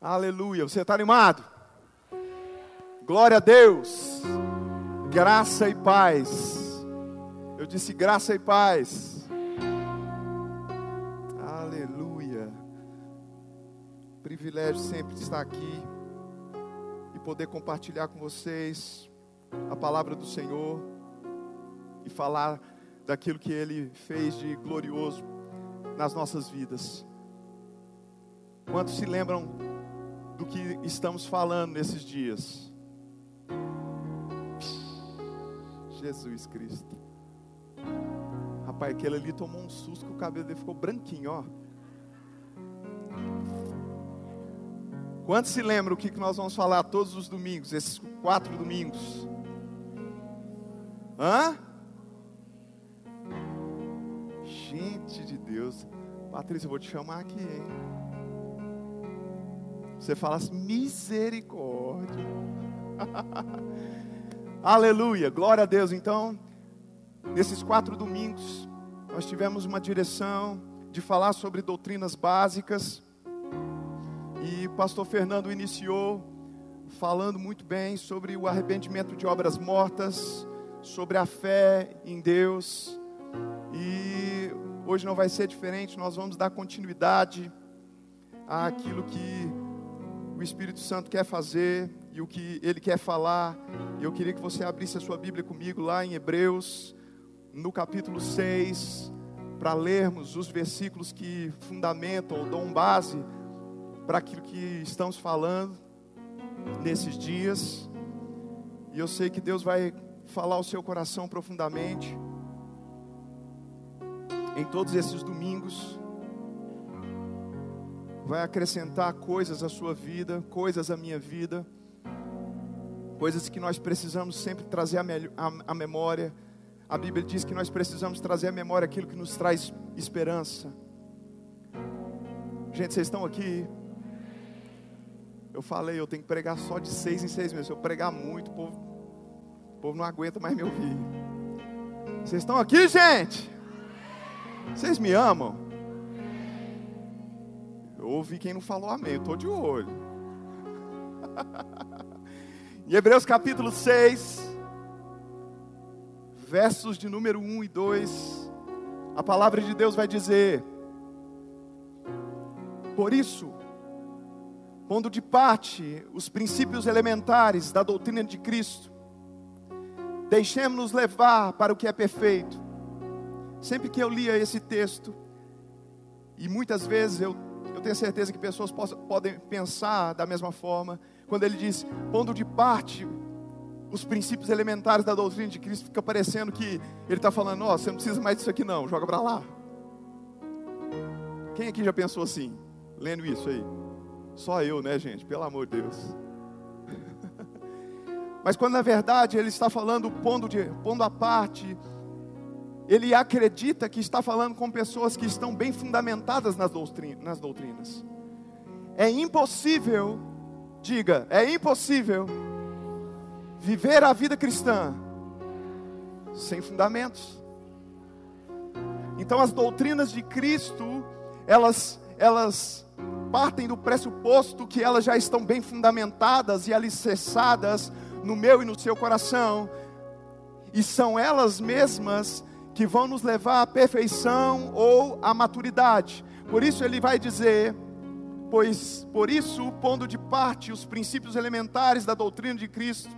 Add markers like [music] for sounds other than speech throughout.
Aleluia. Você está animado? Glória a Deus. Graça e paz. Eu disse graça e paz. Aleluia. Privilégio sempre de estar aqui e poder compartilhar com vocês a palavra do Senhor e falar daquilo que Ele fez de glorioso nas nossas vidas. Quantos se lembram do que estamos falando nesses dias. Jesus Cristo. Rapaz, aquele ali tomou um susto que o cabelo dele ficou branquinho, ó. Quantos se lembram o que nós vamos falar todos os domingos, esses quatro domingos? Hã? Gente de Deus. Patrícia, eu vou te chamar aqui, hein? Você fala assim, misericórdia. [laughs] Aleluia, glória a Deus. Então, nesses quatro domingos, nós tivemos uma direção de falar sobre doutrinas básicas. E o pastor Fernando iniciou falando muito bem sobre o arrependimento de obras mortas, sobre a fé em Deus. E hoje não vai ser diferente, nós vamos dar continuidade àquilo que o Espírito Santo quer fazer e o que ele quer falar. Eu queria que você abrisse a sua Bíblia comigo lá em Hebreus, no capítulo 6, para lermos os versículos que fundamentam ou dão base para aquilo que estamos falando nesses dias. E eu sei que Deus vai falar ao seu coração profundamente em todos esses domingos vai acrescentar coisas à sua vida, coisas à minha vida, coisas que nós precisamos sempre trazer à memória. A Bíblia diz que nós precisamos trazer à memória aquilo que nos traz esperança. Gente, vocês estão aqui? Eu falei, eu tenho que pregar só de seis em seis meses. Se eu pregar muito, o povo, o povo não aguenta mais me ouvir. Vocês estão aqui, gente? Vocês me amam? Ouvi quem não falou amém, eu estou de olho. [laughs] em Hebreus capítulo 6, versos de número 1 e 2, a palavra de Deus vai dizer: Por isso, pondo de parte os princípios elementares da doutrina de Cristo, deixemos-nos levar para o que é perfeito. Sempre que eu lia esse texto, e muitas vezes eu eu tenho certeza que pessoas possam, podem pensar da mesma forma. Quando ele diz, pondo de parte os princípios elementares da doutrina de Cristo, fica parecendo que ele está falando: Ó, oh, você não precisa mais disso aqui, não, joga para lá. Quem aqui já pensou assim, lendo isso aí? Só eu, né, gente? Pelo amor de Deus. [laughs] Mas quando na verdade ele está falando, pondo, de, pondo a parte ele acredita que está falando com pessoas que estão bem fundamentadas nas, nas doutrinas. É impossível, diga, é impossível viver a vida cristã sem fundamentos. Então as doutrinas de Cristo, elas, elas partem do pressuposto que elas já estão bem fundamentadas e alicerçadas no meu e no seu coração, e são elas mesmas que vão nos levar à perfeição ou à maturidade. Por isso ele vai dizer: pois por isso, pondo de parte os princípios elementares da doutrina de Cristo,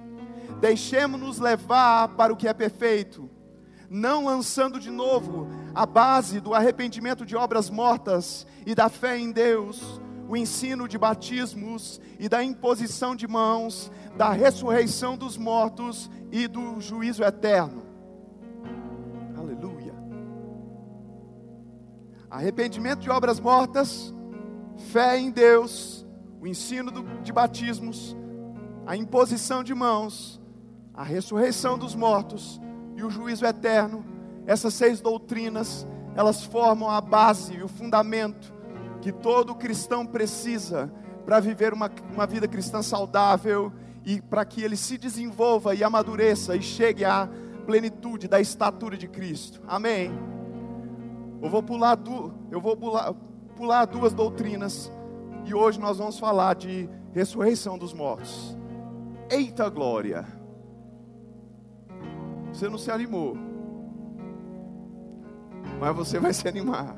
deixemos-nos levar para o que é perfeito, não lançando de novo a base do arrependimento de obras mortas e da fé em Deus, o ensino de batismos e da imposição de mãos, da ressurreição dos mortos e do juízo eterno. Arrependimento de obras mortas, fé em Deus, o ensino do, de batismos, a imposição de mãos, a ressurreição dos mortos e o juízo eterno. Essas seis doutrinas, elas formam a base e o fundamento que todo cristão precisa para viver uma, uma vida cristã saudável e para que ele se desenvolva e amadureça e chegue à plenitude da estatura de Cristo. Amém. Eu vou pular, du, eu vou pular, pular duas doutrinas. E hoje nós vamos falar de ressurreição dos mortos. Eita glória! Você não se animou, mas você vai se animar.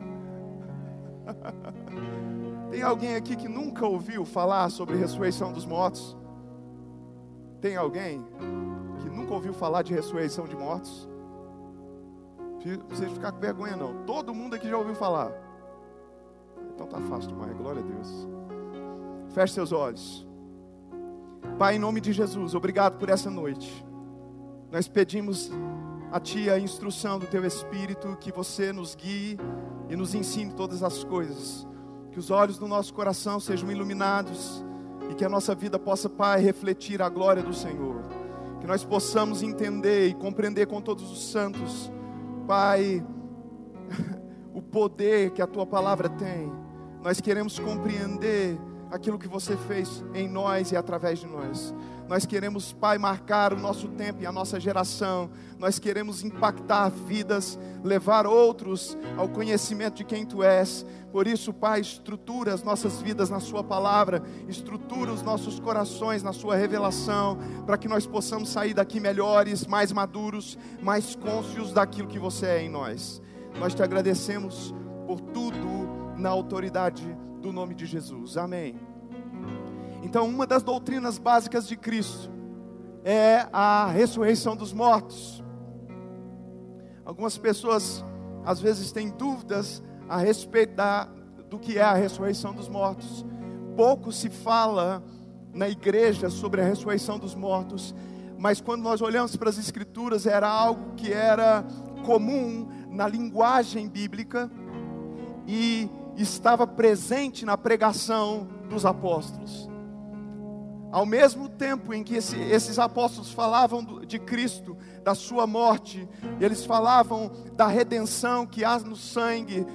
[laughs] Tem alguém aqui que nunca ouviu falar sobre ressurreição dos mortos? Tem alguém que nunca ouviu falar de ressurreição de mortos? Precisa ficar com vergonha, não. Todo mundo aqui já ouviu falar. Então tá fácil demais, glória a Deus. Feche seus olhos. Pai, em nome de Jesus, obrigado por essa noite. Nós pedimos a Ti a instrução do Teu Espírito, que você nos guie e nos ensine todas as coisas. Que os olhos do nosso coração sejam iluminados e que a nossa vida possa, Pai, refletir a glória do Senhor. Que nós possamos entender e compreender com todos os santos, Pai, [laughs] o poder que a Tua palavra tem. Nós queremos compreender aquilo que você fez em nós e através de nós. Nós queremos, Pai, marcar o nosso tempo e a nossa geração. Nós queremos impactar vidas, levar outros ao conhecimento de quem Tu és. Por isso, Pai, estrutura as nossas vidas na Sua palavra, estrutura os nossos corações na Sua revelação, para que nós possamos sair daqui melhores, mais maduros, mais cônscios daquilo que você é em nós. Nós te agradecemos por tudo na autoridade do nome de Jesus. Amém. Então, uma das doutrinas básicas de Cristo é a ressurreição dos mortos. Algumas pessoas às vezes têm dúvidas a respeito da, do que é a ressurreição dos mortos. Pouco se fala na igreja sobre a ressurreição dos mortos, mas quando nós olhamos para as Escrituras, era algo que era comum na linguagem bíblica e estava presente na pregação dos apóstolos. Ao mesmo tempo em que esse, esses apóstolos falavam de Cristo, da sua morte, eles falavam da redenção que há no sangue,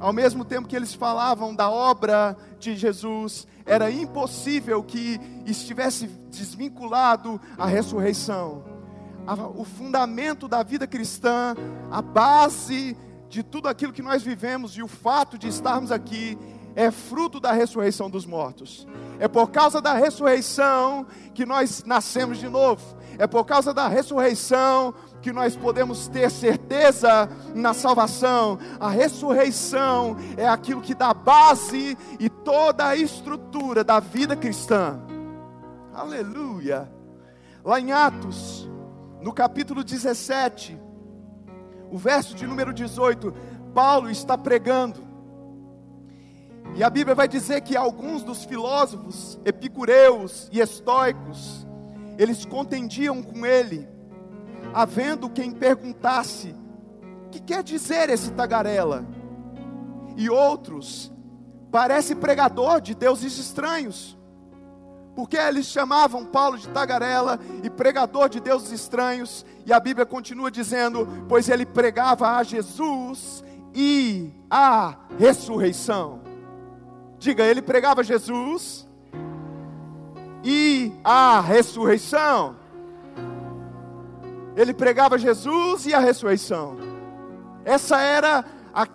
ao mesmo tempo que eles falavam da obra de Jesus, era impossível que estivesse desvinculado a ressurreição. O fundamento da vida cristã, a base de tudo aquilo que nós vivemos e o fato de estarmos aqui é fruto da ressurreição dos mortos. É por causa da ressurreição que nós nascemos de novo. É por causa da ressurreição que nós podemos ter certeza na salvação. A ressurreição é aquilo que dá base e toda a estrutura da vida cristã. Aleluia. Lá em Atos, no capítulo 17, o verso de número 18, Paulo está pregando. E a Bíblia vai dizer que alguns dos filósofos epicureus e estoicos, eles contendiam com ele, havendo quem perguntasse: "O que quer dizer esse tagarela?" E outros: "Parece pregador de deuses estranhos." Porque eles chamavam Paulo de tagarela e pregador de deuses estranhos, e a Bíblia continua dizendo: pois ele pregava a Jesus e a ressurreição. Diga, ele pregava Jesus e a ressurreição. Ele pregava Jesus e a ressurreição. Essa era a,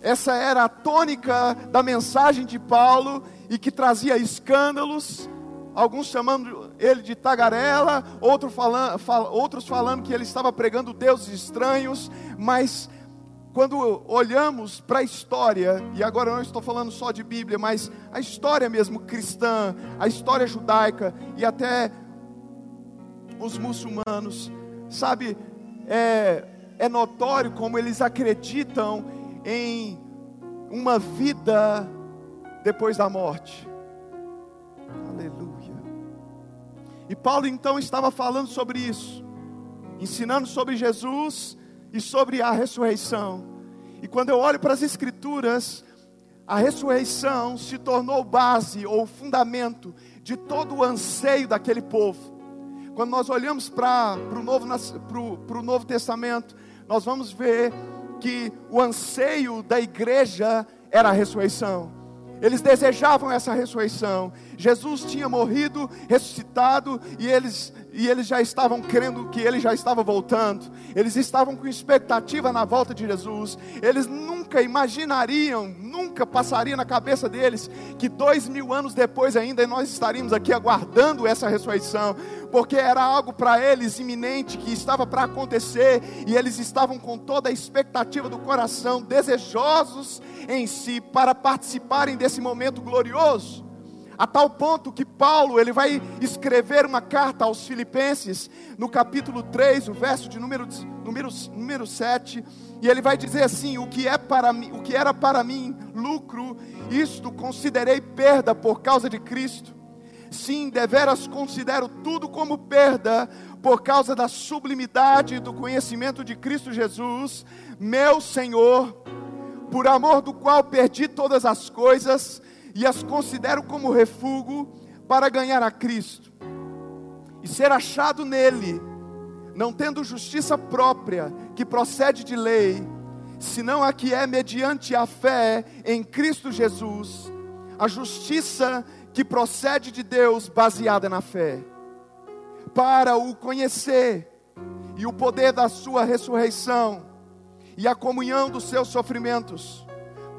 essa era a tônica da mensagem de Paulo e que trazia escândalos, alguns chamando ele de tagarela, outro falando, fal, outros falando que ele estava pregando deuses estranhos, mas quando olhamos para a história, e agora eu não estou falando só de Bíblia, mas a história mesmo cristã, a história judaica e até os muçulmanos, sabe, é, é notório como eles acreditam em uma vida depois da morte. Aleluia. E Paulo então estava falando sobre isso, ensinando sobre Jesus e sobre a ressurreição. E quando eu olho para as Escrituras, a ressurreição se tornou base ou fundamento de todo o anseio daquele povo. Quando nós olhamos para o novo, novo Testamento, nós vamos ver que o anseio da igreja era a ressurreição. Eles desejavam essa ressurreição. Jesus tinha morrido, ressuscitado, e eles e eles já estavam crendo que ele já estava voltando, eles estavam com expectativa na volta de Jesus, eles nunca imaginariam, nunca passaria na cabeça deles que dois mil anos depois ainda nós estaríamos aqui aguardando essa ressurreição, porque era algo para eles iminente que estava para acontecer. E eles estavam com toda a expectativa do coração, desejosos em si para participarem desse momento glorioso a tal ponto que Paulo, ele vai escrever uma carta aos filipenses, no capítulo 3, o verso de número, número, número 7, e ele vai dizer assim, o que, é para mim, o que era para mim lucro, isto considerei perda por causa de Cristo, sim, deveras considero tudo como perda, por causa da sublimidade do conhecimento de Cristo Jesus, meu Senhor, por amor do qual perdi todas as coisas, e as considero como refúgio para ganhar a Cristo. E ser achado nele, não tendo justiça própria que procede de lei, senão a que é mediante a fé em Cristo Jesus, a justiça que procede de Deus baseada na fé, para o conhecer e o poder da sua ressurreição e a comunhão dos seus sofrimentos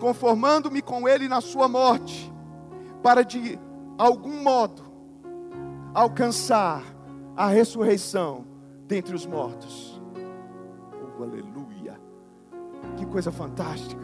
conformando-me com ele na sua morte, para de algum modo alcançar a ressurreição dentre os mortos. Oh, aleluia! Que coisa fantástica.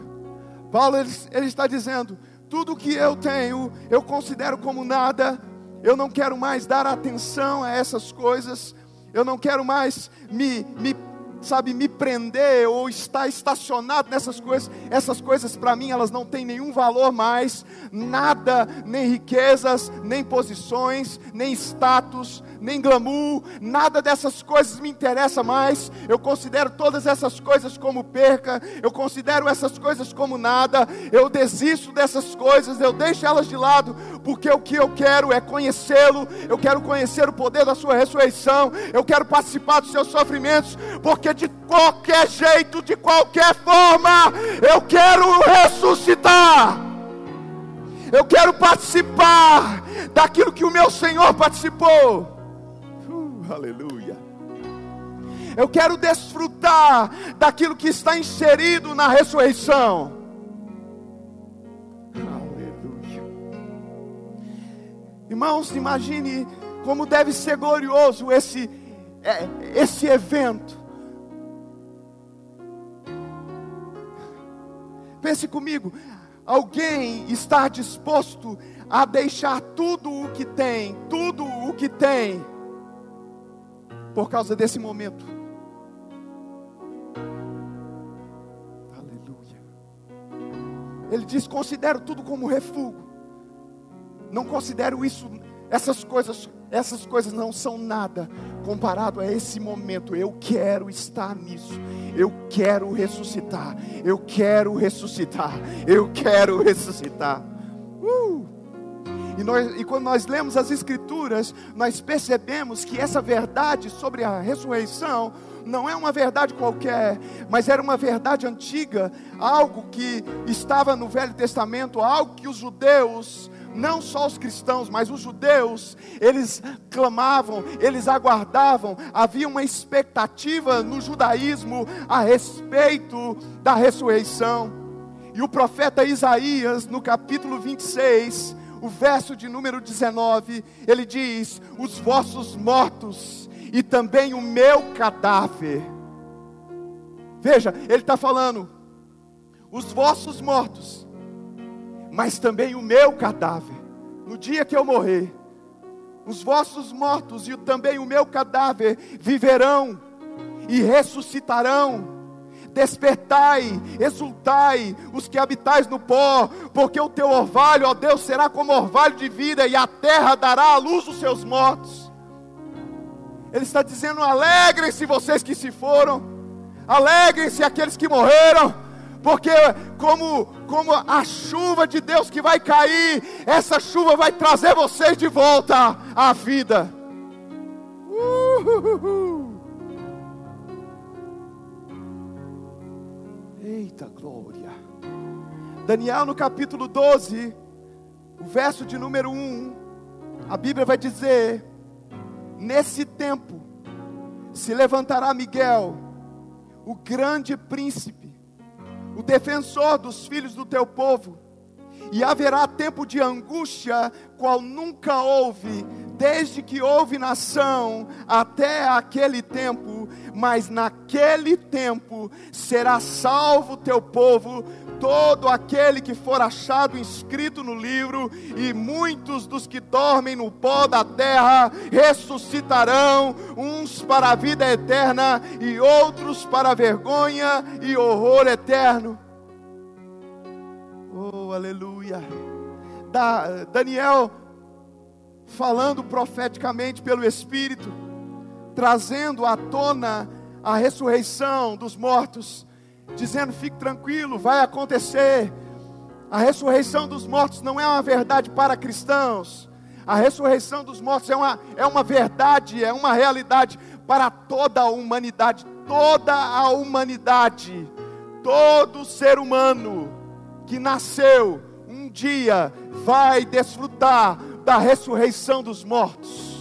Paulo ele, ele está dizendo: tudo que eu tenho, eu considero como nada. Eu não quero mais dar atenção a essas coisas. Eu não quero mais me, me sabe, me prender ou estar estacionado nessas coisas, essas coisas para mim elas não têm nenhum valor mais, nada, nem riquezas, nem posições, nem status, nem glamour, nada dessas coisas me interessa mais. Eu considero todas essas coisas como perca, eu considero essas coisas como nada. Eu desisto dessas coisas, eu deixo elas de lado, porque o que eu quero é conhecê-lo. Eu quero conhecer o poder da sua ressurreição. Eu quero participar dos seus sofrimentos, porque de qualquer jeito, de qualquer forma, eu quero ressuscitar. Eu quero participar daquilo que o meu Senhor participou. Aleluia. Eu quero desfrutar daquilo que está inserido na ressurreição. Aleluia. Irmãos, imagine como deve ser glorioso esse, é, esse evento. Pense comigo, alguém está disposto a deixar tudo o que tem, tudo o que tem, por causa desse momento. Aleluia. Ele diz: considero tudo como refúgio. Não considero isso, essas coisas, essas coisas não são nada comparado a esse momento. Eu quero estar nisso. Eu quero ressuscitar. Eu quero ressuscitar. Eu quero ressuscitar. Uh! E, nós, e quando nós lemos as Escrituras, nós percebemos que essa verdade sobre a ressurreição não é uma verdade qualquer, mas era uma verdade antiga, algo que estava no Velho Testamento, algo que os judeus não só os cristãos, mas os judeus, eles clamavam, eles aguardavam, havia uma expectativa no judaísmo a respeito da ressurreição. E o profeta Isaías, no capítulo 26, o verso de número 19, ele diz: Os vossos mortos e também o meu cadáver. Veja, ele está falando, os vossos mortos, mas também o meu cadáver. No dia que eu morrer, os vossos mortos e também o meu cadáver viverão e ressuscitarão Despertai, exultai, os que habitais no pó, porque o teu orvalho, ó Deus, será como orvalho de vida, e a terra dará à luz os seus mortos. Ele está dizendo: alegrem-se vocês que se foram, alegrem-se aqueles que morreram, porque como, como a chuva de Deus que vai cair, essa chuva vai trazer vocês de volta à vida. Uh, Eita glória. Daniel no capítulo 12, o verso de número 1, a Bíblia vai dizer: Nesse tempo se levantará Miguel, o grande príncipe, o defensor dos filhos do teu povo, e haverá tempo de angústia, qual nunca houve, desde que houve nação até aquele tempo, mas naquele tempo será salvo teu povo, todo aquele que for achado inscrito no livro, e muitos dos que dormem no pó da terra ressuscitarão, uns para a vida eterna e outros para vergonha e horror eterno. Oh, aleluia. Da, Daniel falando profeticamente pelo Espírito, trazendo à tona a ressurreição dos mortos dizendo: fique tranquilo, vai acontecer. A ressurreição dos mortos não é uma verdade para cristãos. A ressurreição dos mortos é uma, é uma verdade, é uma realidade para toda a humanidade. Toda a humanidade, todo ser humano que nasceu um dia vai desfrutar da ressurreição dos mortos.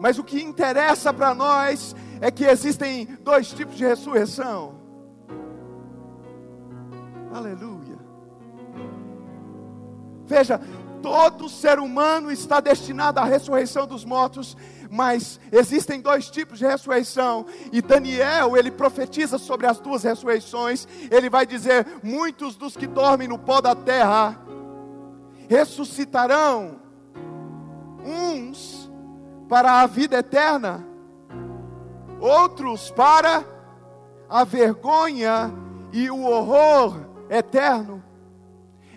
Mas o que interessa para nós é que existem dois tipos de ressurreição. Aleluia. Veja, todo ser humano está destinado à ressurreição dos mortos, mas existem dois tipos de ressurreição, e Daniel, ele profetiza sobre as duas ressurreições. Ele vai dizer: muitos dos que dormem no pó da terra ressuscitarão, uns para a vida eterna outros para a vergonha e o horror eterno.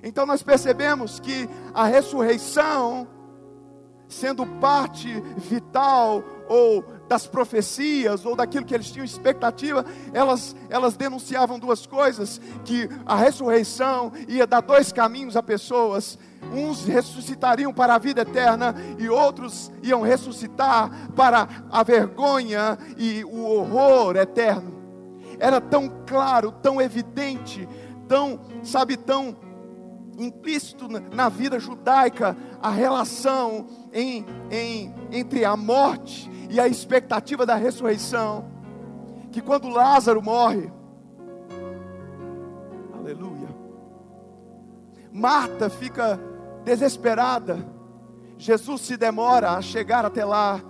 Então nós percebemos que a ressurreição, sendo parte vital ou das profecias ou daquilo que eles tinham expectativa, elas, elas denunciavam duas coisas: que a ressurreição ia dar dois caminhos a pessoas, uns ressuscitariam para a vida eterna e outros iam ressuscitar para a vergonha e o horror eterno. Era tão claro, tão evidente, tão, sabe, tão implícito na vida judaica a relação em, em, entre a morte e a expectativa da ressurreição, que quando Lázaro morre, aleluia, Marta fica desesperada. Jesus se demora a chegar até lá.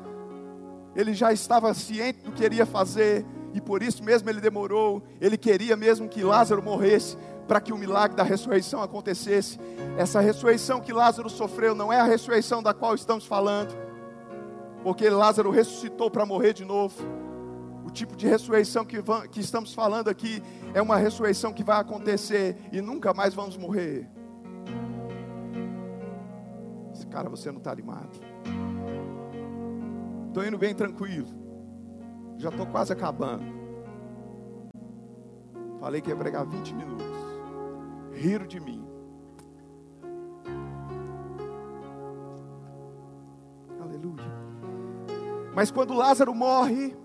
Ele já estava ciente do que iria fazer e por isso mesmo ele demorou. Ele queria mesmo que Lázaro morresse para que o milagre da ressurreição acontecesse. Essa ressurreição que Lázaro sofreu não é a ressurreição da qual estamos falando, porque Lázaro ressuscitou para morrer de novo. O tipo de ressurreição que, que estamos falando aqui é uma ressurreição que vai acontecer e nunca mais vamos morrer. Cara, você não está animado. Estou indo bem tranquilo. Já estou quase acabando. Falei que ia pregar 20 minutos. Riram de mim. Aleluia. Mas quando Lázaro morre,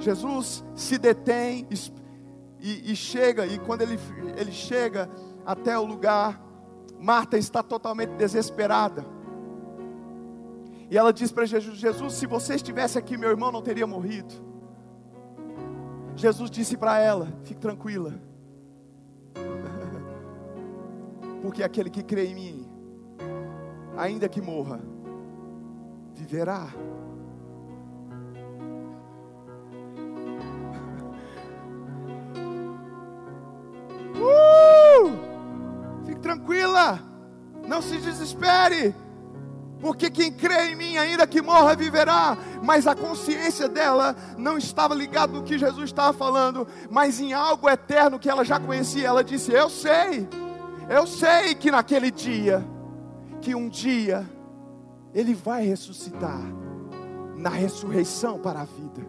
Jesus se detém e, e chega, e quando ele, ele chega até o lugar, Marta está totalmente desesperada. E ela diz para Jesus: Jesus, se você estivesse aqui, meu irmão não teria morrido. Jesus disse para ela: Fique tranquila, [laughs] porque aquele que crê em mim, ainda que morra, viverá. Não se desespere porque quem crê em mim, ainda que morra, viverá. Mas a consciência dela não estava ligada no que Jesus estava falando, mas em algo eterno que ela já conhecia. Ela disse: Eu sei, eu sei que naquele dia, que um dia, Ele vai ressuscitar, na ressurreição para a vida.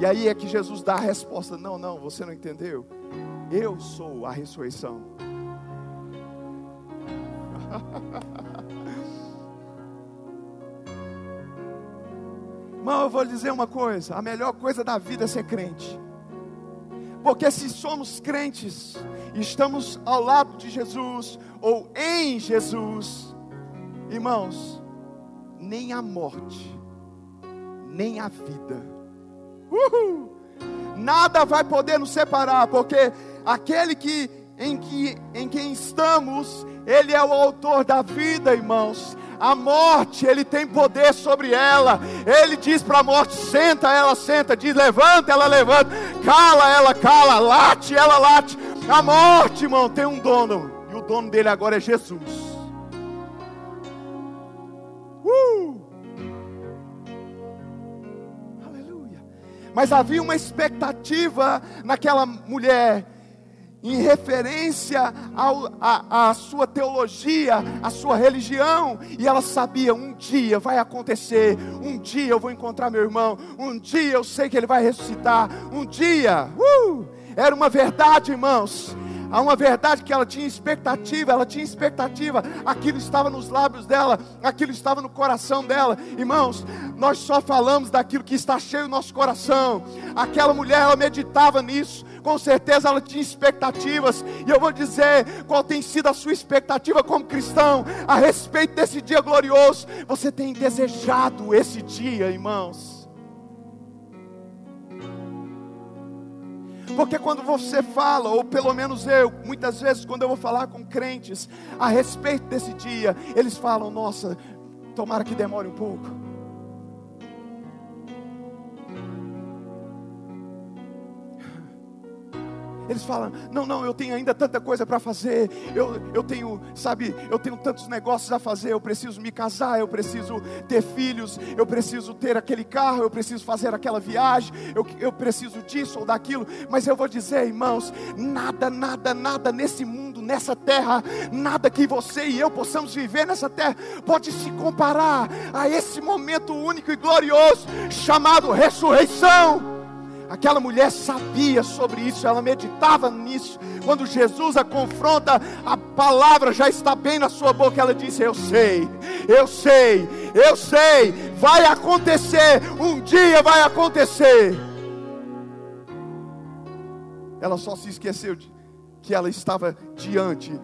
E aí é que Jesus dá a resposta: Não, não, você não entendeu. Eu sou a ressurreição. [laughs] Mas eu vou lhe dizer uma coisa: a melhor coisa da vida é ser crente. Porque se somos crentes, estamos ao lado de Jesus ou em Jesus, irmãos, nem a morte, nem a vida. Uhul. Nada vai poder nos separar, porque aquele que em, que, em quem estamos, Ele é o autor da vida, irmãos. A morte, Ele tem poder sobre ela. Ele diz para a morte: senta, ela senta. Diz: levanta, ela levanta. Cala, ela cala. Late, ela late. A morte, irmão, tem um dono. E o dono dele agora é Jesus. Uh! Aleluia. Mas havia uma expectativa naquela mulher em referência à sua teologia, à sua religião, e ela sabia: um dia vai acontecer, um dia eu vou encontrar meu irmão, um dia eu sei que ele vai ressuscitar, um dia, uh, era uma verdade, irmãos. Há uma verdade que ela tinha expectativa, ela tinha expectativa, aquilo estava nos lábios dela, aquilo estava no coração dela. Irmãos, nós só falamos daquilo que está cheio no nosso coração. Aquela mulher, ela meditava nisso com certeza ela tinha expectativas, e eu vou dizer qual tem sido a sua expectativa como cristão a respeito desse dia glorioso. Você tem desejado esse dia, irmãos? Porque quando você fala, ou pelo menos eu, muitas vezes quando eu vou falar com crentes a respeito desse dia, eles falam: nossa, tomara que demore um pouco. Eles falam: não, não, eu tenho ainda tanta coisa para fazer. Eu, eu tenho, sabe, eu tenho tantos negócios a fazer. Eu preciso me casar, eu preciso ter filhos, eu preciso ter aquele carro, eu preciso fazer aquela viagem, eu, eu preciso disso ou daquilo. Mas eu vou dizer, irmãos: nada, nada, nada nesse mundo, nessa terra, nada que você e eu possamos viver nessa terra pode se comparar a esse momento único e glorioso chamado ressurreição. Aquela mulher sabia sobre isso, ela meditava nisso. Quando Jesus a confronta, a palavra já está bem na sua boca. Ela disse: Eu sei, eu sei, eu sei, vai acontecer, um dia vai acontecer. Ela só se esqueceu de que ela estava diante [laughs]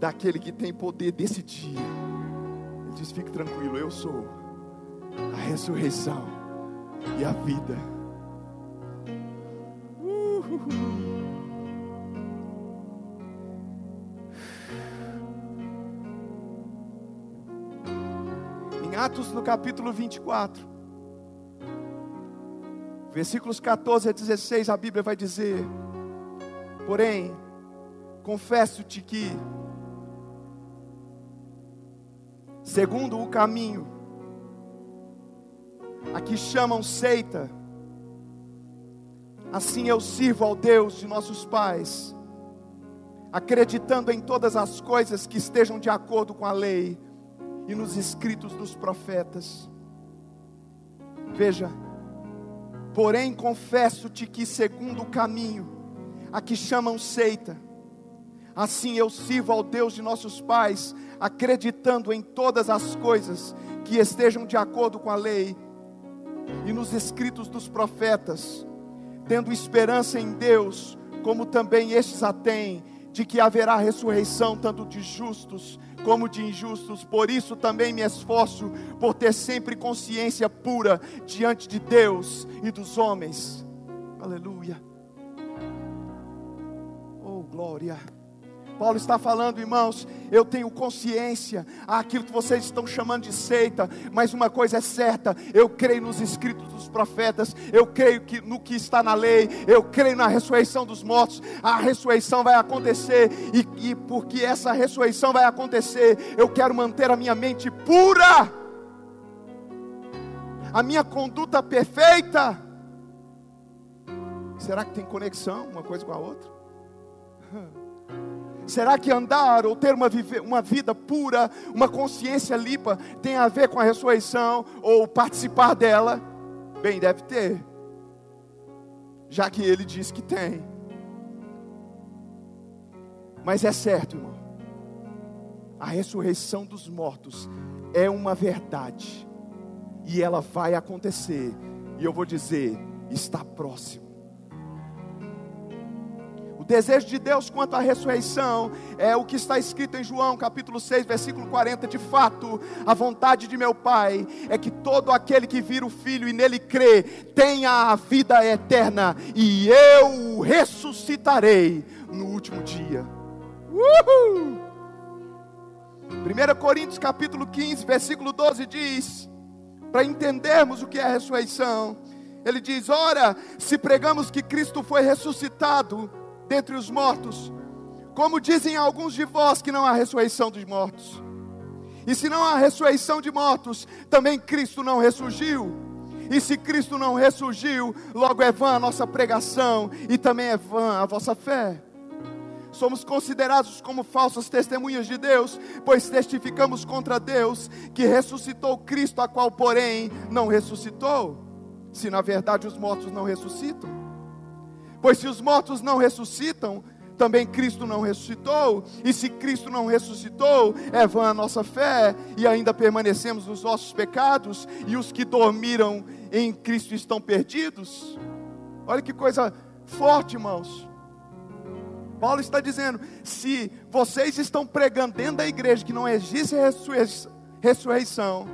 daquele que tem poder desse dia. Ele diz: Fique tranquilo, eu sou a ressurreição e a vida. Em Atos, no capítulo 24, versículos 14 a 16, a Bíblia vai dizer: Porém, confesso-te que, segundo o caminho, a que chamam seita. Assim eu sirvo ao Deus de nossos pais, acreditando em todas as coisas que estejam de acordo com a lei e nos escritos dos profetas. Veja, porém confesso-te que, segundo o caminho, a que chamam seita, assim eu sirvo ao Deus de nossos pais, acreditando em todas as coisas que estejam de acordo com a lei e nos escritos dos profetas, tendo esperança em Deus, como também estes a têm, de que haverá ressurreição tanto de justos como de injustos. Por isso também me esforço por ter sempre consciência pura diante de Deus e dos homens. Aleluia. Oh, glória. Paulo está falando, irmãos, eu tenho consciência aquilo que vocês estão chamando de seita, mas uma coisa é certa, eu creio nos escritos dos profetas, eu creio que no que está na lei, eu creio na ressurreição dos mortos, a ressurreição vai acontecer, e, e porque essa ressurreição vai acontecer, eu quero manter a minha mente pura, a minha conduta perfeita. Será que tem conexão uma coisa com a outra? [laughs] Será que andar ou ter uma, uma vida pura, uma consciência limpa, tem a ver com a ressurreição ou participar dela? Bem, deve ter, já que ele diz que tem. Mas é certo, irmão, a ressurreição dos mortos é uma verdade, e ela vai acontecer, e eu vou dizer, está próximo desejo de Deus quanto à ressurreição é o que está escrito em João capítulo 6, versículo 40. De fato, a vontade de meu Pai é que todo aquele que vira o Filho e nele crê tenha a vida eterna, e eu o ressuscitarei no último dia. Uhul! 1 Coríntios capítulo 15, versículo 12 diz: para entendermos o que é a ressurreição, ele diz: Ora, se pregamos que Cristo foi ressuscitado dentre os mortos, como dizem alguns de vós que não há ressurreição dos mortos. E se não há ressurreição de mortos, também Cristo não ressurgiu. E se Cristo não ressurgiu, logo é vã a nossa pregação e também é vã a vossa fé. Somos considerados como falsas testemunhas de Deus, pois testificamos contra Deus que ressuscitou Cristo, a qual, porém, não ressuscitou se na verdade os mortos não ressuscitam. Pois se os mortos não ressuscitam, também Cristo não ressuscitou, e se Cristo não ressuscitou, é vã a nossa fé, e ainda permanecemos nos nossos pecados, e os que dormiram em Cristo estão perdidos. Olha que coisa forte, irmãos. Paulo está dizendo: se vocês estão pregando dentro da igreja que não existe ressurreição,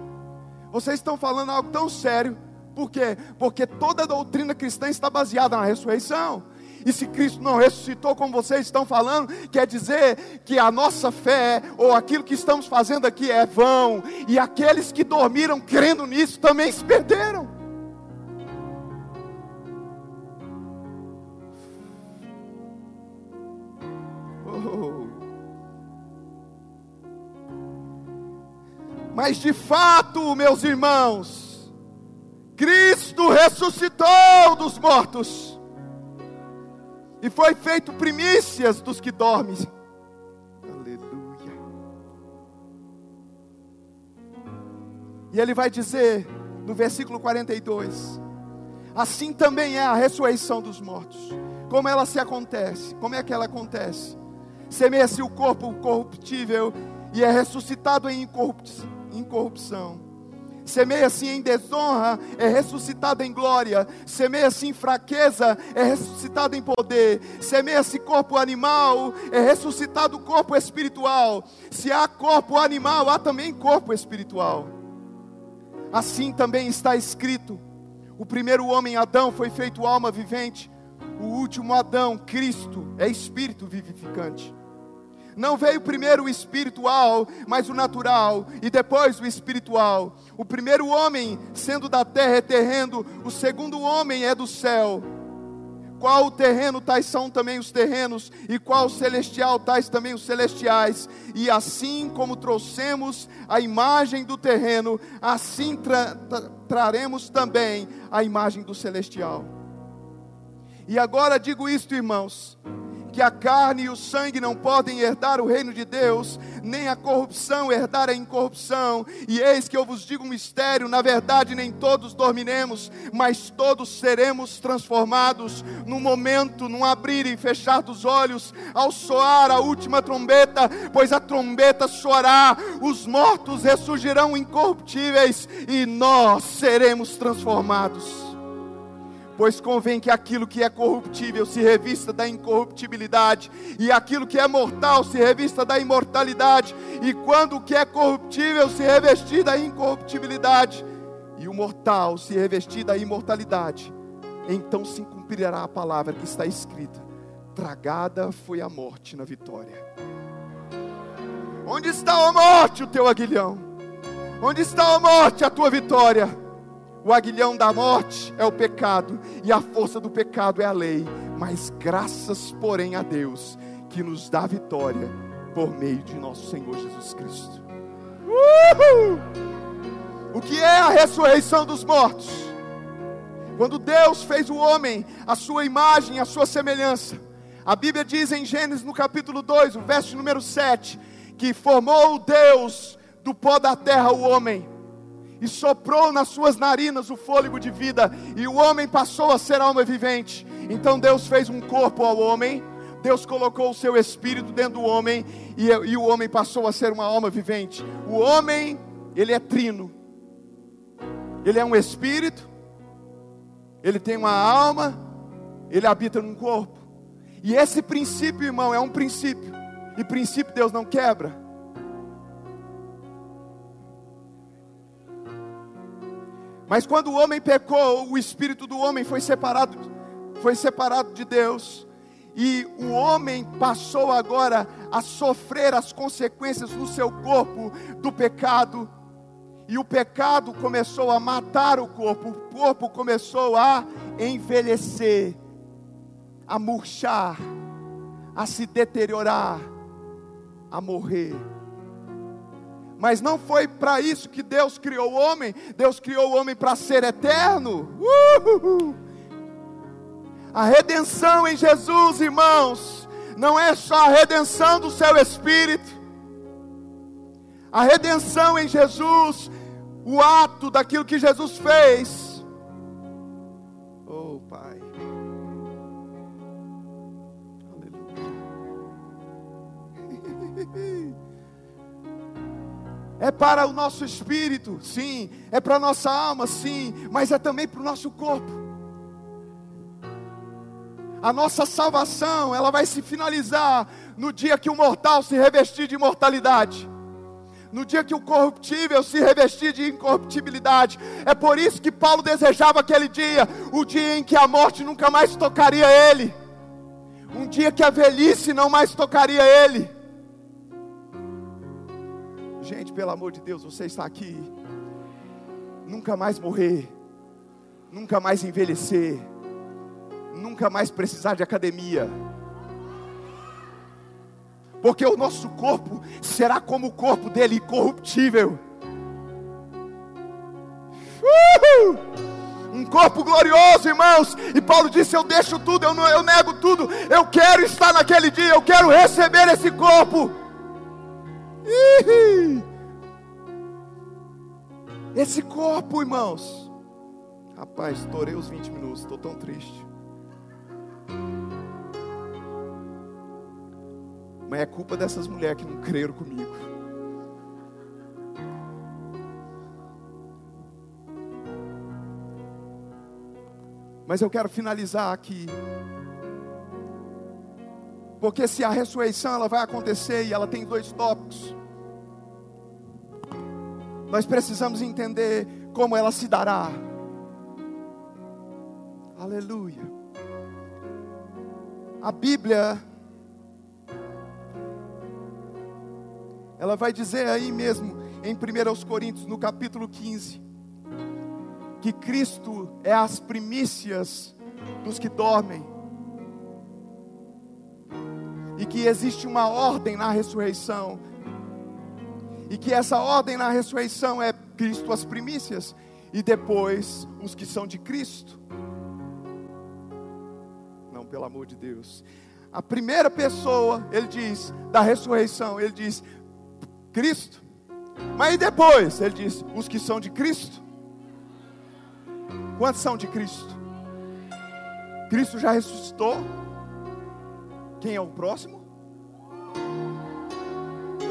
vocês estão falando algo tão sério por quê? Porque toda doutrina cristã está baseada na ressurreição. E se Cristo não ressuscitou, como vocês estão falando, quer dizer que a nossa fé, ou aquilo que estamos fazendo aqui, é vão. E aqueles que dormiram crendo nisso também se perderam. Oh. Mas de fato, meus irmãos, Cristo ressuscitou dos mortos e foi feito primícias dos que dormem. Aleluia. E ele vai dizer no versículo 42: Assim também é a ressurreição dos mortos. Como ela se acontece? Como é que ela acontece? Semeia-se o corpo corruptível e é ressuscitado em incorrupção Semeia-se em desonra, é ressuscitado em glória. Semeia-se em fraqueza, é ressuscitado em poder. Semeia-se corpo animal, é ressuscitado corpo espiritual. Se há corpo animal, há também corpo espiritual. Assim também está escrito: o primeiro homem, Adão, foi feito alma vivente. O último Adão, Cristo, é espírito vivificante. Não veio primeiro o espiritual, mas o natural, e depois o espiritual. O primeiro homem, sendo da terra, é terreno, o segundo homem é do céu. Qual o terreno, tais são também os terrenos, e qual o celestial, tais também os celestiais. E assim como trouxemos a imagem do terreno, assim tra tra traremos também a imagem do celestial. E agora digo isto, irmãos: que a carne e o sangue não podem herdar o reino de Deus, nem a corrupção herdar a incorrupção. E eis que eu vos digo um mistério: na verdade, nem todos dormiremos, mas todos seremos transformados no momento, num abrir e fechar dos olhos, ao soar a última trombeta, pois a trombeta soará, os mortos ressurgirão incorruptíveis e nós seremos transformados pois convém que aquilo que é corruptível se revista da incorruptibilidade, e aquilo que é mortal se revista da imortalidade, e quando o que é corruptível se revestir da incorruptibilidade, e o mortal se revestir da imortalidade, então se cumprirá a palavra que está escrita: tragada foi a morte na vitória. Onde está a morte, o teu aguilhão? Onde está a morte, a tua vitória? O aguilhão da morte é o pecado, e a força do pecado é a lei. Mas graças, porém, a Deus, que nos dá vitória por meio de nosso Senhor Jesus Cristo. Uhul! O que é a ressurreição dos mortos? Quando Deus fez o homem, a sua imagem, a sua semelhança. A Bíblia diz em Gênesis no capítulo 2, o verso número 7, que formou Deus do pó da terra o homem e soprou nas suas narinas o fôlego de vida, e o homem passou a ser alma vivente. Então Deus fez um corpo ao homem, Deus colocou o seu espírito dentro do homem, e, e o homem passou a ser uma alma vivente. O homem, ele é trino, ele é um espírito, ele tem uma alma, ele habita num corpo. E esse princípio, irmão, é um princípio. E princípio Deus não quebra. Mas quando o homem pecou, o espírito do homem foi separado, foi separado de Deus. E o homem passou agora a sofrer as consequências no seu corpo do pecado. E o pecado começou a matar o corpo, o corpo começou a envelhecer, a murchar, a se deteriorar, a morrer. Mas não foi para isso que Deus criou o homem. Deus criou o homem para ser eterno. Uhul. A redenção em Jesus, irmãos, não é só a redenção do seu espírito. A redenção em Jesus, o ato daquilo que Jesus fez. Oh, Pai. É para o nosso espírito, sim. É para a nossa alma, sim. Mas é também para o nosso corpo. A nossa salvação, ela vai se finalizar no dia que o mortal se revestir de imortalidade. No dia que o corruptível se revestir de incorruptibilidade. É por isso que Paulo desejava aquele dia, o dia em que a morte nunca mais tocaria ele. Um dia que a velhice não mais tocaria ele pelo amor de Deus, você está aqui. Nunca mais morrer, nunca mais envelhecer, nunca mais precisar de academia. Porque o nosso corpo será como o corpo dele, incorruptível. Um corpo glorioso, irmãos. E Paulo disse: Eu deixo tudo, eu, não, eu nego tudo. Eu quero estar naquele dia, eu quero receber esse corpo. Esse corpo, irmãos. Rapaz, estourei os 20 minutos, estou tão triste. Mas é culpa dessas mulheres que não creram comigo. Mas eu quero finalizar aqui. Porque se a ressurreição ela vai acontecer e ela tem dois tópicos. Nós precisamos entender como ela se dará. Aleluia. A Bíblia ela vai dizer aí mesmo em 1 Coríntios, no capítulo 15, que Cristo é as primícias dos que dormem, e que existe uma ordem na ressurreição, e que essa ordem na ressurreição é Cristo as primícias e depois os que são de Cristo. Não, pelo amor de Deus. A primeira pessoa, ele diz, da ressurreição, ele diz Cristo. Mas depois, ele diz os que são de Cristo. Quantos são de Cristo? Cristo já ressuscitou. Quem é o próximo?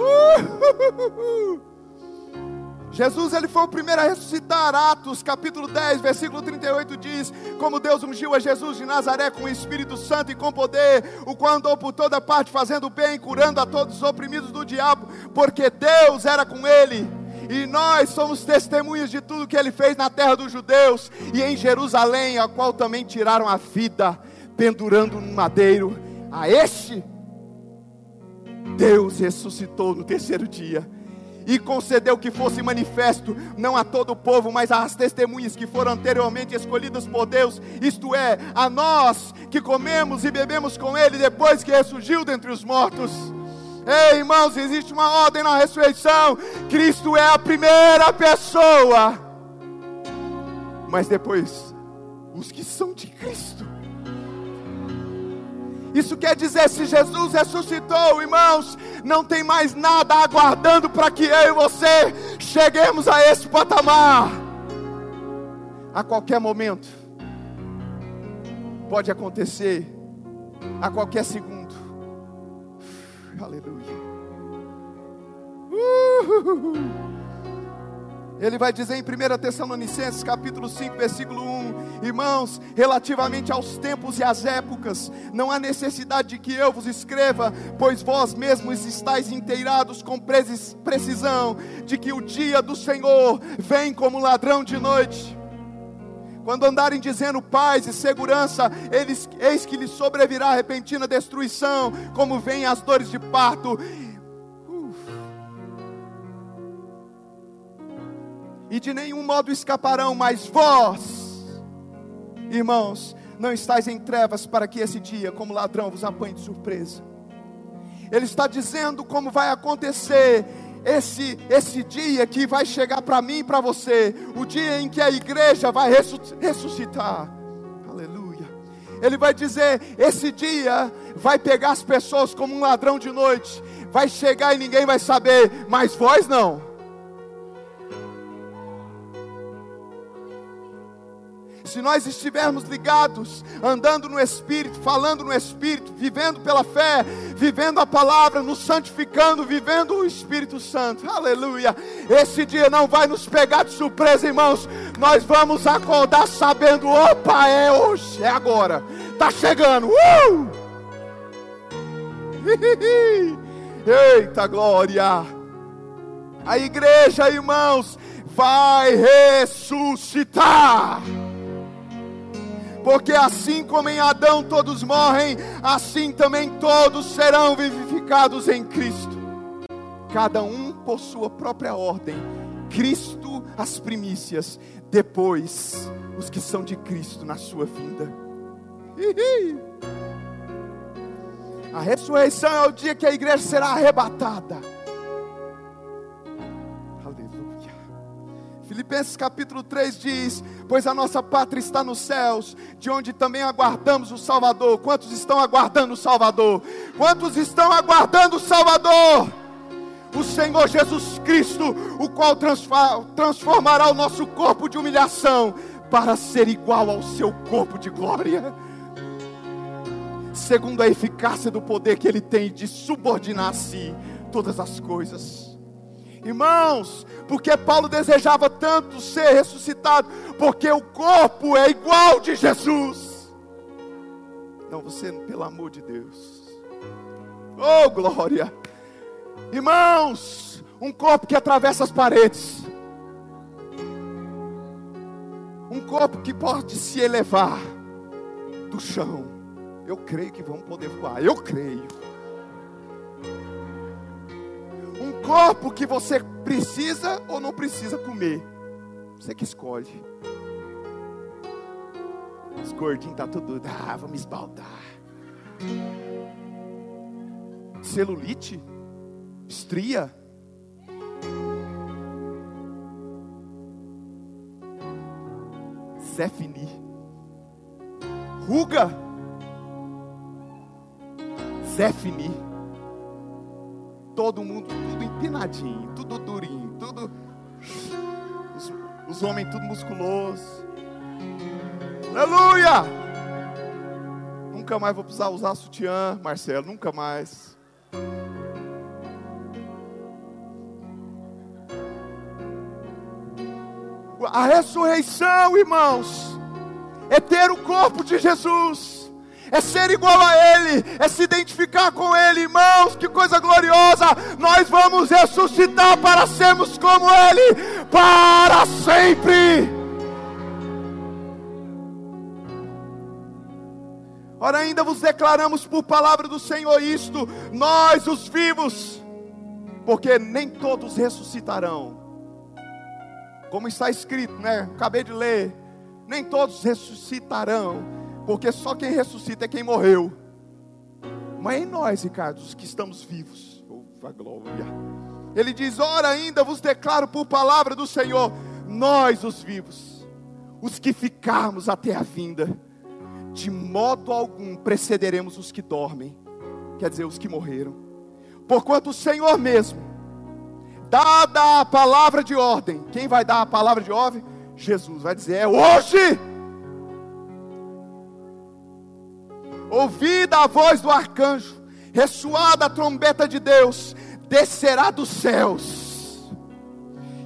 [laughs] Jesus ele foi o primeiro a ressuscitar. Atos capítulo 10, versículo 38 diz: Como Deus ungiu a Jesus de Nazaré com o Espírito Santo e com poder, o qual andou por toda parte fazendo bem, curando a todos os oprimidos do diabo, porque Deus era com ele. E nós somos testemunhas de tudo que ele fez na terra dos judeus e em Jerusalém, a qual também tiraram a vida, pendurando no madeiro. A este Deus ressuscitou no terceiro dia e concedeu que fosse manifesto não a todo o povo, mas às testemunhas que foram anteriormente escolhidas por Deus, isto é, a nós que comemos e bebemos com Ele depois que ressurgiu dentre os mortos. Ei, irmãos, existe uma ordem na ressurreição. Cristo é a primeira pessoa, mas depois, os que são de Cristo isso quer dizer, se Jesus ressuscitou, irmãos, não tem mais nada aguardando para que eu e você cheguemos a esse patamar. A qualquer momento, pode acontecer, a qualquer segundo. Aleluia. Ele vai dizer em 1 Tessalonicenses capítulo 5, versículo 1: Irmãos, relativamente aos tempos e às épocas, não há necessidade de que eu vos escreva, pois vós mesmos estáis inteirados com precisão de que o dia do Senhor vem como ladrão de noite. Quando andarem dizendo paz e segurança, eles, eis que lhes sobrevirá repentina destruição, como vêm as dores de parto e de nenhum modo escaparão, mas vós, irmãos, não estáis em trevas para que esse dia, como ladrão, vos apanhe de surpresa. Ele está dizendo como vai acontecer esse, esse dia que vai chegar para mim e para você, o dia em que a igreja vai ressuscitar. Aleluia. Ele vai dizer: esse dia vai pegar as pessoas como um ladrão de noite, vai chegar e ninguém vai saber, mas vós não. Se nós estivermos ligados, andando no Espírito, falando no Espírito, vivendo pela fé, vivendo a palavra, nos santificando, vivendo o Espírito Santo, aleluia. Esse dia não vai nos pegar de surpresa, irmãos. Nós vamos acordar sabendo: opa, é hoje, é agora, está chegando, uh! [laughs] Eita glória! A igreja, irmãos, vai ressuscitar porque assim como em Adão todos morrem, assim também todos serão vivificados em Cristo, cada um por sua própria ordem. Cristo as primícias, depois os que são de Cristo na sua vinda. A ressurreição é o dia que a igreja será arrebatada. Filipenses capítulo 3 diz: Pois a nossa pátria está nos céus, de onde também aguardamos o Salvador. Quantos estão aguardando o Salvador? Quantos estão aguardando o Salvador? O Senhor Jesus Cristo, o qual transformará o nosso corpo de humilhação para ser igual ao seu corpo de glória, segundo a eficácia do poder que ele tem de subordinar a si todas as coisas. Irmãos, porque Paulo desejava tanto ser ressuscitado, porque o corpo é igual de Jesus. Não, você, pelo amor de Deus. Oh, glória. Irmãos, um corpo que atravessa as paredes. Um corpo que pode se elevar do chão. Eu creio que vamos poder voar. Eu creio corpo que você precisa ou não precisa comer. Você que escolhe. Os gordinhos tá tudo, ah, vamos esbaldar. Celulite, estria. Zefini. Ruga. Zefini todo mundo, tudo empinadinho, tudo durinho, tudo. Os, os homens tudo musculoso. Aleluia! Nunca mais vou precisar usar sutiã, Marcelo, nunca mais. A ressurreição, irmãos, é ter o corpo de Jesus é ser igual a Ele, é se identificar com Ele, irmãos, que coisa gloriosa! Nós vamos ressuscitar para sermos como Ele, para sempre. Ora, ainda vos declaramos por palavra do Senhor isto, nós os vivos, porque nem todos ressuscitarão, como está escrito, né? Acabei de ler, nem todos ressuscitarão porque só quem ressuscita é quem morreu. Mas em nós, Ricardo, os que estamos vivos, oh, glória. Ele diz: Ora, ainda vos declaro por palavra do Senhor, nós os vivos, os que ficarmos até a vinda, de modo algum precederemos os que dormem, quer dizer, os que morreram, porquanto o Senhor mesmo, dada a palavra de ordem, quem vai dar a palavra de ordem? Jesus vai dizer: É hoje ouvida a voz do arcanjo, ressoada a trombeta de Deus, descerá dos céus,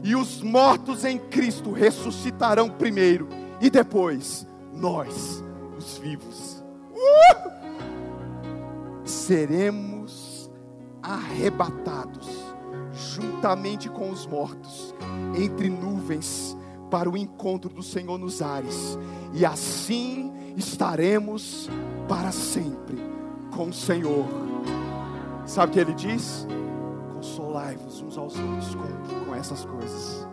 E os mortos em Cristo ressuscitarão primeiro, e depois nós, os vivos, uh! seremos arrebatados juntamente com os mortos entre nuvens para o encontro do Senhor nos ares, e assim estaremos para sempre com o Senhor. Sabe o que ele diz? Consolai-vos uns aos outros com, com essas coisas.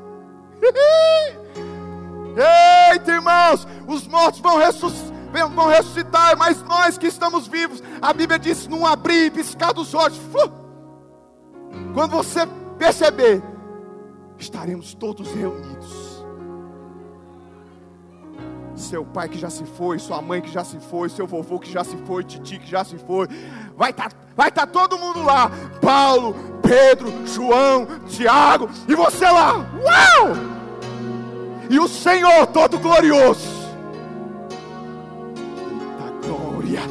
[laughs] Eita, irmãos, os mortos vão ressuscitar vão ressuscitar, mas nós que estamos vivos, a Bíblia diz: não abrir e piscar dos olhos. Quando você perceber, estaremos todos reunidos seu pai que já se foi, sua mãe que já se foi, seu vovô que já se foi, titi que já se foi. Vai estar tá, vai tá todo mundo lá. Paulo, Pedro, João, Tiago e você lá. Uau! E o Senhor todo glorioso. Da glória.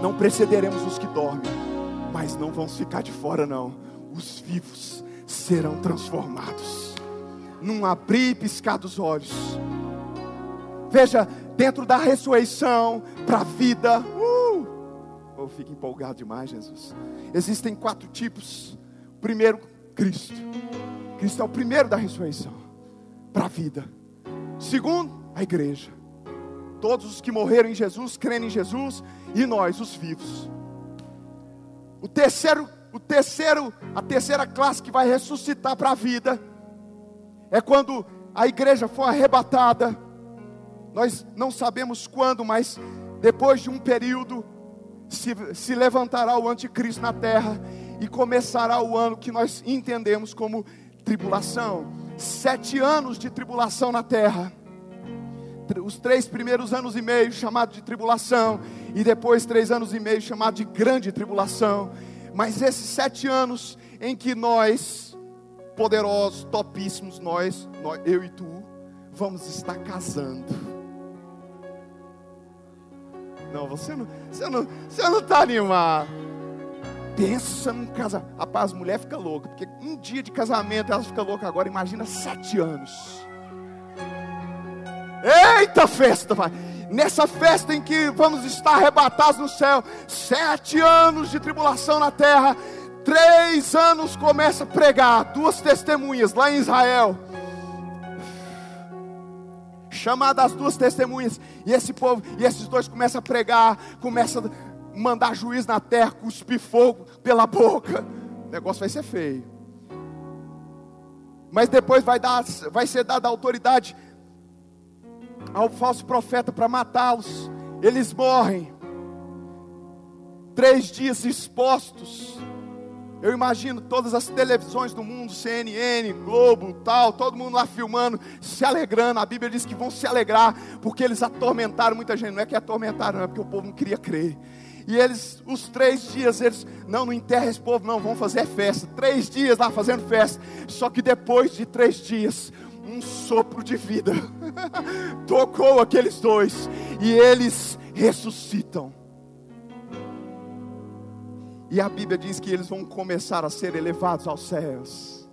Não precederemos os que dormem, mas não vamos ficar de fora não. Os vivos serão transformados. Num abrir e piscar dos olhos Veja, dentro da ressurreição para a vida. Uh! Fico empolgado demais, Jesus. Existem quatro tipos. Primeiro, Cristo. Cristo é o primeiro da ressurreição para a vida. Segundo, a igreja. Todos os que morreram em Jesus, creem em Jesus, e nós, os vivos. O terceiro, o terceiro, a terceira classe que vai ressuscitar para a vida é quando a igreja for arrebatada nós não sabemos quando, mas depois de um período, se, se levantará o anticristo na terra e começará o ano que nós entendemos como tribulação. Sete anos de tribulação na terra. Os três primeiros anos e meio chamado de tribulação, e depois três anos e meio chamado de grande tribulação. Mas esses sete anos em que nós, poderosos, topíssimos, nós, nós eu e tu, vamos estar casando não, você não, você não, você não está animado. Pensa num casamento. Rapaz, a mulher fica louca, porque um dia de casamento ela fica louca agora, imagina sete anos. Eita festa, vai. Nessa festa em que vamos estar arrebatados no céu, sete anos de tribulação na terra, três anos começa a pregar, duas testemunhas lá em Israel chamada as duas testemunhas, e esse povo, e esses dois começam a pregar, começam a mandar juiz na terra, cuspir fogo pela boca. O negócio vai ser feio. Mas depois vai, dar, vai ser dada autoridade ao falso profeta para matá-los. Eles morrem. Três dias expostos eu imagino todas as televisões do mundo, CNN, Globo, tal, todo mundo lá filmando, se alegrando. A Bíblia diz que vão se alegrar porque eles atormentaram muita gente. Não é que atormentaram, é porque o povo não queria crer. E eles, os três dias, eles, não, não enterra esse povo, não, vão fazer festa. Três dias lá fazendo festa. Só que depois de três dias, um sopro de vida [laughs] tocou aqueles dois, e eles ressuscitam. E a Bíblia diz que eles vão começar a ser elevados aos céus.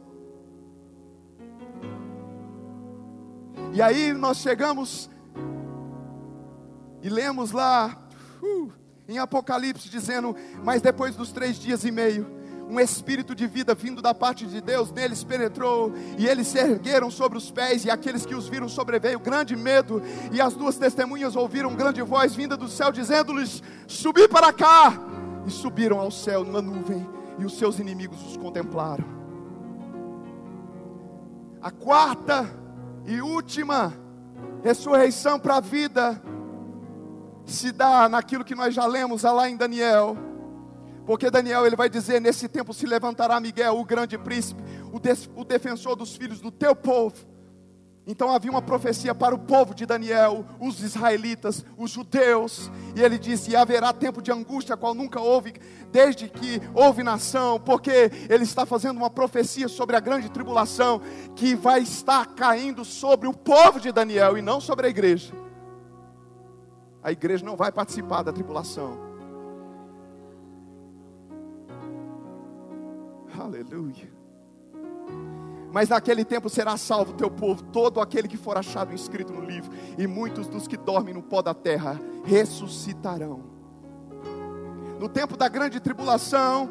E aí nós chegamos e lemos lá uh, em Apocalipse dizendo: Mas depois dos três dias e meio, um espírito de vida vindo da parte de Deus neles penetrou, e eles se ergueram sobre os pés, e aqueles que os viram sobreveio grande medo, e as duas testemunhas ouviram grande voz vinda do céu, dizendo-lhes: Subi para cá e subiram ao céu numa nuvem, e os seus inimigos os contemplaram. A quarta e última ressurreição para a vida se dá naquilo que nós já lemos lá em Daniel. Porque Daniel ele vai dizer: Nesse tempo se levantará Miguel, o grande príncipe, o, o defensor dos filhos do teu povo então havia uma profecia para o povo de Daniel, os israelitas, os judeus, e ele disse: e haverá tempo de angústia, qual nunca houve, desde que houve nação, porque ele está fazendo uma profecia sobre a grande tribulação que vai estar caindo sobre o povo de Daniel e não sobre a igreja. A igreja não vai participar da tribulação. Aleluia. Mas naquele tempo será salvo o teu povo, todo aquele que for achado inscrito no livro, e muitos dos que dormem no pó da terra ressuscitarão. No tempo da grande tribulação,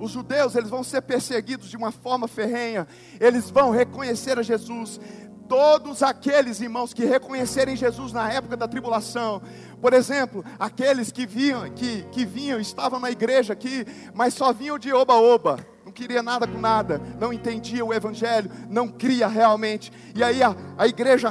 os judeus, eles vão ser perseguidos de uma forma ferrenha. Eles vão reconhecer a Jesus. Todos aqueles irmãos que reconhecerem Jesus na época da tribulação, por exemplo, aqueles que vinham, que, que vinham, estavam na igreja aqui, mas só vinham de oba-oba queria nada com nada, não entendia o Evangelho, não cria realmente. E aí a, a igreja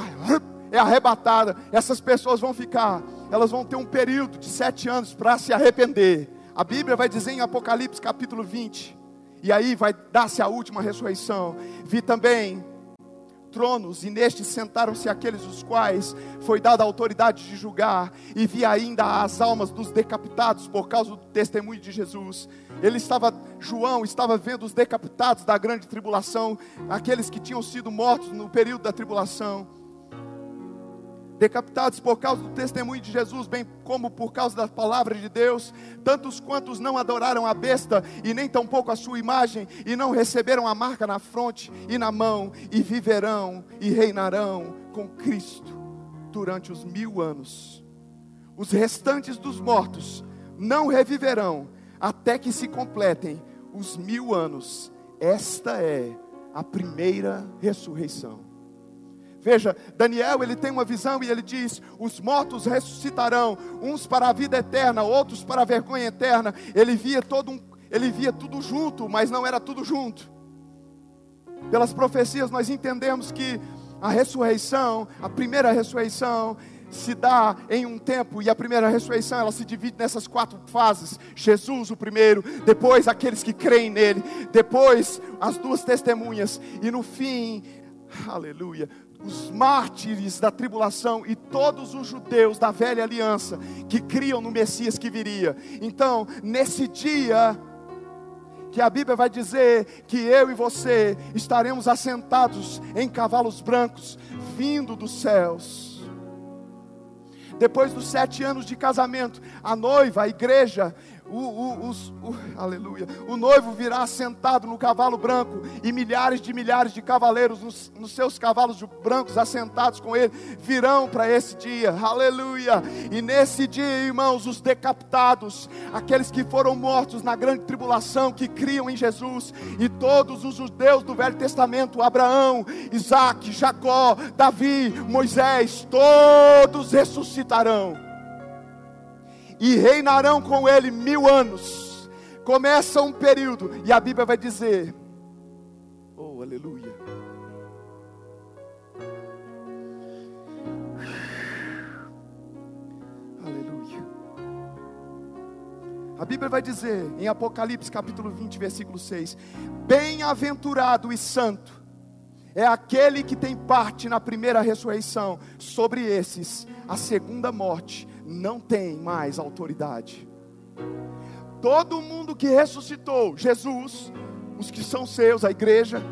é arrebatada. Essas pessoas vão ficar, elas vão ter um período de sete anos para se arrepender. A Bíblia vai dizer em Apocalipse capítulo 20. E aí vai dar-se a última ressurreição. Vi também tronos, e nestes sentaram-se aqueles os quais foi dada a autoridade de julgar, e vi ainda as almas dos decapitados por causa do testemunho de Jesus. Ele estava, João estava vendo os decapitados da grande tribulação, aqueles que tinham sido mortos no período da tribulação decapitados por causa do testemunho de Jesus, bem como por causa da palavra de Deus, tantos quantos não adoraram a besta e nem tampouco a sua imagem, e não receberam a marca na fronte e na mão, e viverão e reinarão com Cristo durante os mil anos. Os restantes dos mortos não reviverão até que se completem os mil anos. Esta é a primeira ressurreição. Veja, Daniel, ele tem uma visão e ele diz: os mortos ressuscitarão, uns para a vida eterna, outros para a vergonha eterna. Ele via todo um, ele via tudo junto, mas não era tudo junto. Pelas profecias nós entendemos que a ressurreição, a primeira ressurreição, se dá em um tempo e a primeira ressurreição ela se divide nessas quatro fases: Jesus o primeiro, depois aqueles que creem nele, depois as duas testemunhas e no fim, aleluia, os mártires da tribulação e todos os judeus da velha aliança que criam no Messias que viria. Então, nesse dia, que a Bíblia vai dizer que eu e você estaremos assentados em cavalos brancos, vindo dos céus. Depois dos sete anos de casamento, a noiva, a igreja, o, o, os, o, [laughs] aleluia, o noivo virá sentado no cavalo branco e milhares de milhares de cavaleiros nos, nos seus cavalos brancos assentados com ele virão para esse dia, aleluia. E nesse dia, irmãos, os decapitados, aqueles que foram mortos na grande tribulação, que criam em Jesus, e todos os judeus do Velho Testamento, Abraão, Isaac, Jacó, Davi, Moisés, todos ressuscitarão e reinarão com ele mil anos. Começa um período, e a Bíblia vai dizer: Oh, aleluia. Aleluia. A Bíblia vai dizer em Apocalipse capítulo 20, versículo 6: Bem-aventurado e santo é aquele que tem parte na primeira ressurreição. Sobre esses, a segunda morte não tem mais autoridade. Todo mundo que ressuscitou, Jesus, os que são seus, a igreja,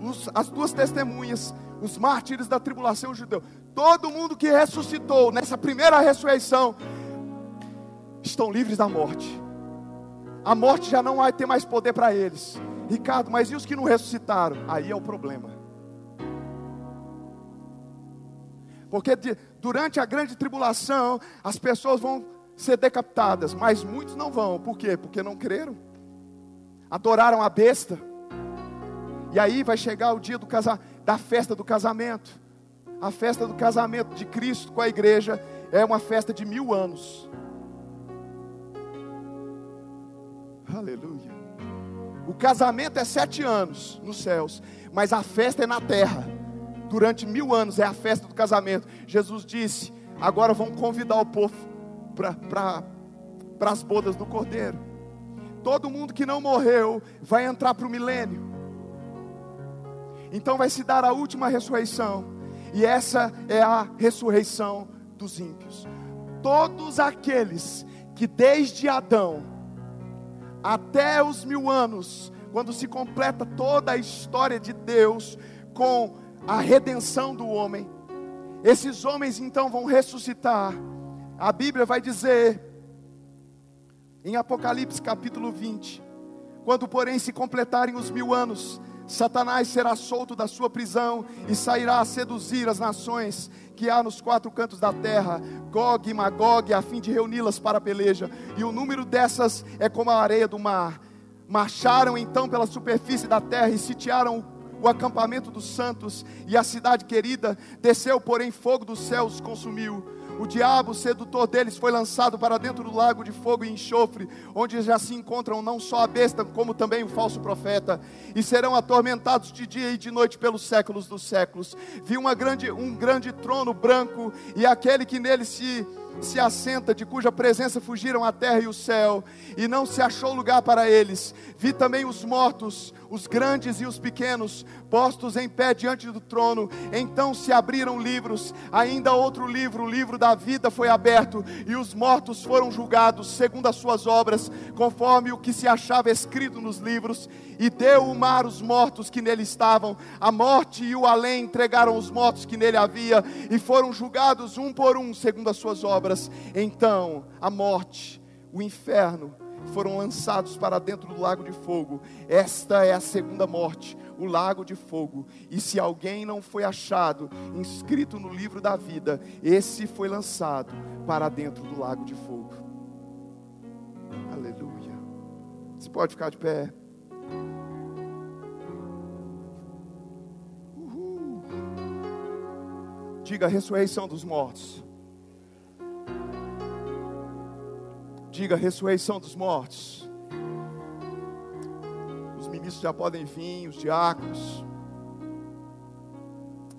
os, as duas testemunhas, os mártires da tribulação judeu, todo mundo que ressuscitou nessa primeira ressurreição, estão livres da morte. A morte já não vai ter mais poder para eles. Ricardo, mas e os que não ressuscitaram? Aí é o problema. Porque durante a grande tribulação, as pessoas vão ser decapitadas, mas muitos não vão. Por quê? Porque não creram. Adoraram a besta. E aí vai chegar o dia do casa, da festa do casamento. A festa do casamento de Cristo com a igreja é uma festa de mil anos. Aleluia. O casamento é sete anos nos céus, mas a festa é na terra durante mil anos é a festa do casamento. Jesus disse: agora vamos convidar o povo para as bodas do cordeiro. Todo mundo que não morreu vai entrar para o milênio. Então vai se dar a última ressurreição. E essa é a ressurreição dos ímpios. Todos aqueles que desde Adão até os mil anos, quando se completa toda a história de Deus com a redenção do homem. Esses homens então vão ressuscitar. A Bíblia vai dizer, em Apocalipse capítulo 20: quando, porém, se completarem os mil anos, Satanás será solto da sua prisão e sairá a seduzir as nações que há nos quatro cantos da terra, Gog e Magog, a fim de reuni-las para a peleja. E o número dessas é como a areia do mar. Marcharam então pela superfície da terra e sitiaram o acampamento dos santos e a cidade querida. Desceu, porém, fogo dos céus consumiu o diabo, sedutor deles, foi lançado para dentro do lago de fogo e enxofre, onde já se encontram não só a besta, como também o falso profeta, e serão atormentados de dia e de noite pelos séculos dos séculos. Vi uma grande, um grande trono branco, e aquele que nele se se assenta, de cuja presença fugiram a terra e o céu, e não se achou lugar para eles. Vi também os mortos, os grandes e os pequenos, postos em pé diante do trono. Então se abriram livros, ainda outro livro, o livro da vida foi aberto, e os mortos foram julgados segundo as suas obras, conforme o que se achava escrito nos livros. E deu o mar os mortos que nele estavam, a morte e o além entregaram os mortos que nele havia, e foram julgados um por um segundo as suas obras. Então a morte, o inferno, foram lançados para dentro do lago de fogo. Esta é a segunda morte, o lago de fogo. E se alguém não foi achado inscrito no livro da vida, esse foi lançado para dentro do lago de fogo. Aleluia. Você pode ficar de pé. Uhul. Diga a ressurreição dos mortos. Diga ressurreição dos mortos. Os ministros já podem vir, os diáconos.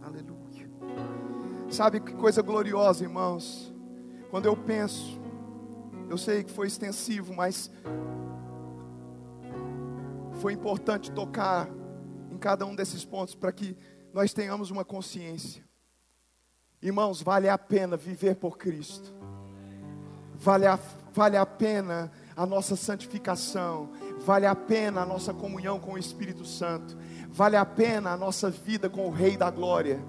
Aleluia. Sabe que coisa gloriosa, irmãos? Quando eu penso, eu sei que foi extensivo, mas foi importante tocar em cada um desses pontos para que nós tenhamos uma consciência. Irmãos, vale a pena viver por Cristo. Vale a vale a pena a nossa santificação, vale a pena a nossa comunhão com o Espírito Santo, vale a pena a nossa vida com o Rei da Glória.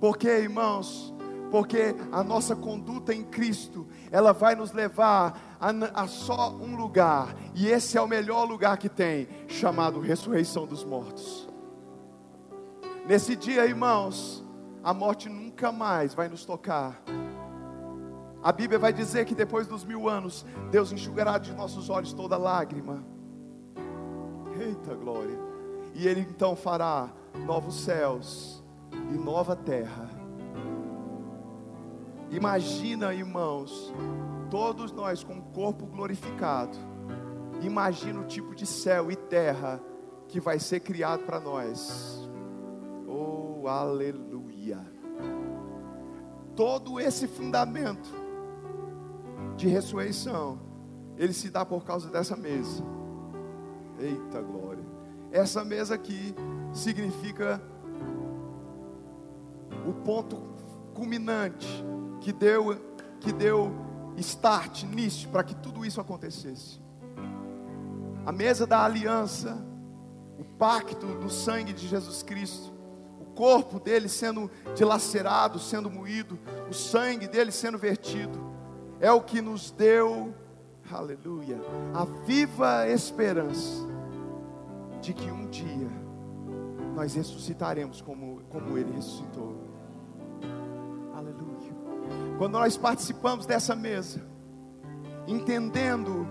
Porque, irmãos, porque a nossa conduta em Cristo, ela vai nos levar a, a, só um lugar, e esse é o melhor lugar que tem, chamado ressurreição dos mortos. Nesse dia, irmãos, a morte nunca mais vai nos tocar. A Bíblia vai dizer que depois dos mil anos, Deus enxugará de nossos olhos toda lágrima. Eita glória! E Ele então fará novos céus e nova terra. Imagina, irmãos, todos nós com o corpo glorificado. Imagina o tipo de céu e terra que vai ser criado para nós. Oh, aleluia! Todo esse fundamento de ressurreição, ele se dá por causa dessa mesa. Eita glória! Essa mesa aqui significa o ponto culminante que deu que deu start, início para que tudo isso acontecesse. A mesa da aliança, o pacto do sangue de Jesus Cristo, o corpo dele sendo dilacerado, sendo moído, o sangue dele sendo vertido é o que nos deu, aleluia, a viva esperança de que um dia nós ressuscitaremos como, como Ele ressuscitou. Aleluia. Quando nós participamos dessa mesa, entendendo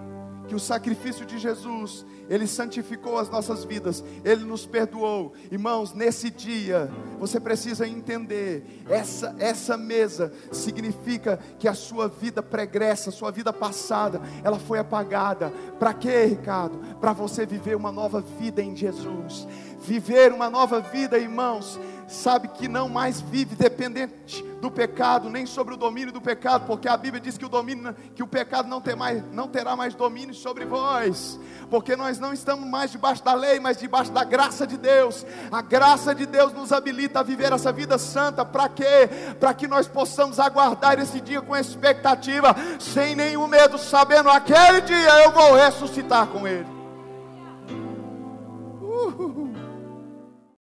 que o sacrifício de Jesus, ele santificou as nossas vidas, ele nos perdoou. Irmãos, nesse dia, você precisa entender, essa essa mesa significa que a sua vida pregressa, a sua vida passada, ela foi apagada. Para quê, Ricardo? Para você viver uma nova vida em Jesus. Viver uma nova vida, irmãos, sabe que não mais vive dependente do pecado, nem sobre o domínio do pecado, porque a Bíblia diz que o domínio, que o pecado não, tem mais, não terá mais domínio sobre vós, porque nós não estamos mais debaixo da lei, mas debaixo da graça de Deus. A graça de Deus nos habilita a viver essa vida santa, para quê? Para que nós possamos aguardar esse dia com expectativa, sem nenhum medo, sabendo aquele dia eu vou ressuscitar com Ele.